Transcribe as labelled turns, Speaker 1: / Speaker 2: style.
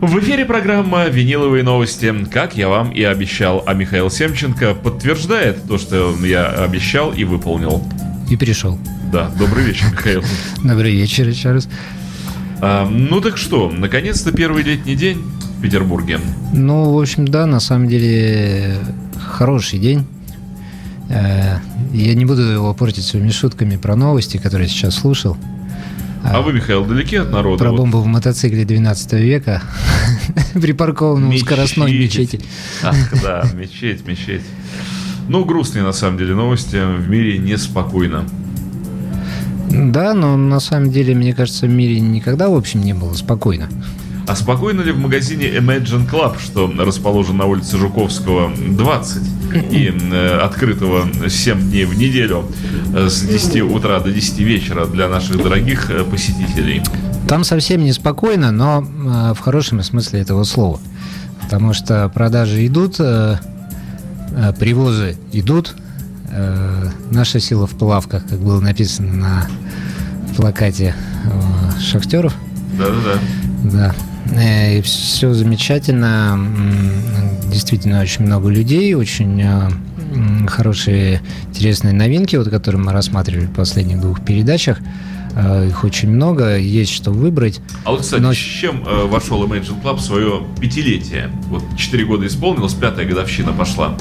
Speaker 1: В эфире программа «Виниловые новости». Как я вам и обещал, а Михаил Семченко подтверждает то, что я обещал и выполнил.
Speaker 2: И пришел.
Speaker 1: Да, добрый вечер, Михаил.
Speaker 2: Добрый вечер еще раз.
Speaker 1: А, ну так что, наконец-то первый летний день в Петербурге.
Speaker 2: Ну, в общем, да, на самом деле хороший день. Э, я не буду его портить своими шутками про новости, которые я сейчас слушал.
Speaker 1: А вы, Михаил, далеки от народа?
Speaker 2: Про
Speaker 1: Вот
Speaker 2: бомбу в мотоцикле 12 века, припаркованном у скоростной мечети.
Speaker 1: Ах, да, мечеть, мечеть. Ну, грустные на самом деле новости. В мире неспокойно.
Speaker 2: Да, но на самом деле, мне кажется, в мире никогда, в общем, не было спокойно.
Speaker 1: А спокойно ли в магазине Imagine Club, что расположен на улице Жуковского 20 и э, открытого 7 дней в неделю э, с 10 утра до 10 вечера для наших дорогих э, посетителей?
Speaker 2: Там совсем неспокойно, но э, в хорошем смысле этого слова. Потому что продажи идут, э, э, привозы идут. Э, наша сила в плавках, как было написано на плакате э, шахтеров.
Speaker 1: Да-да-да.
Speaker 2: Да. Э, И все замечательно. Действительно, очень много людей, очень э, хорошие, интересные новинки, вот, которые мы рассматривали в последних двух передачах. Э, Их очень много, есть что выбрать.
Speaker 1: А вот, кстати,
Speaker 2: Но-
Speaker 1: с чем э, вошел Imagine Club в свое пятилетие? Вот 4 года исполнилось, пятая годовщина пошла.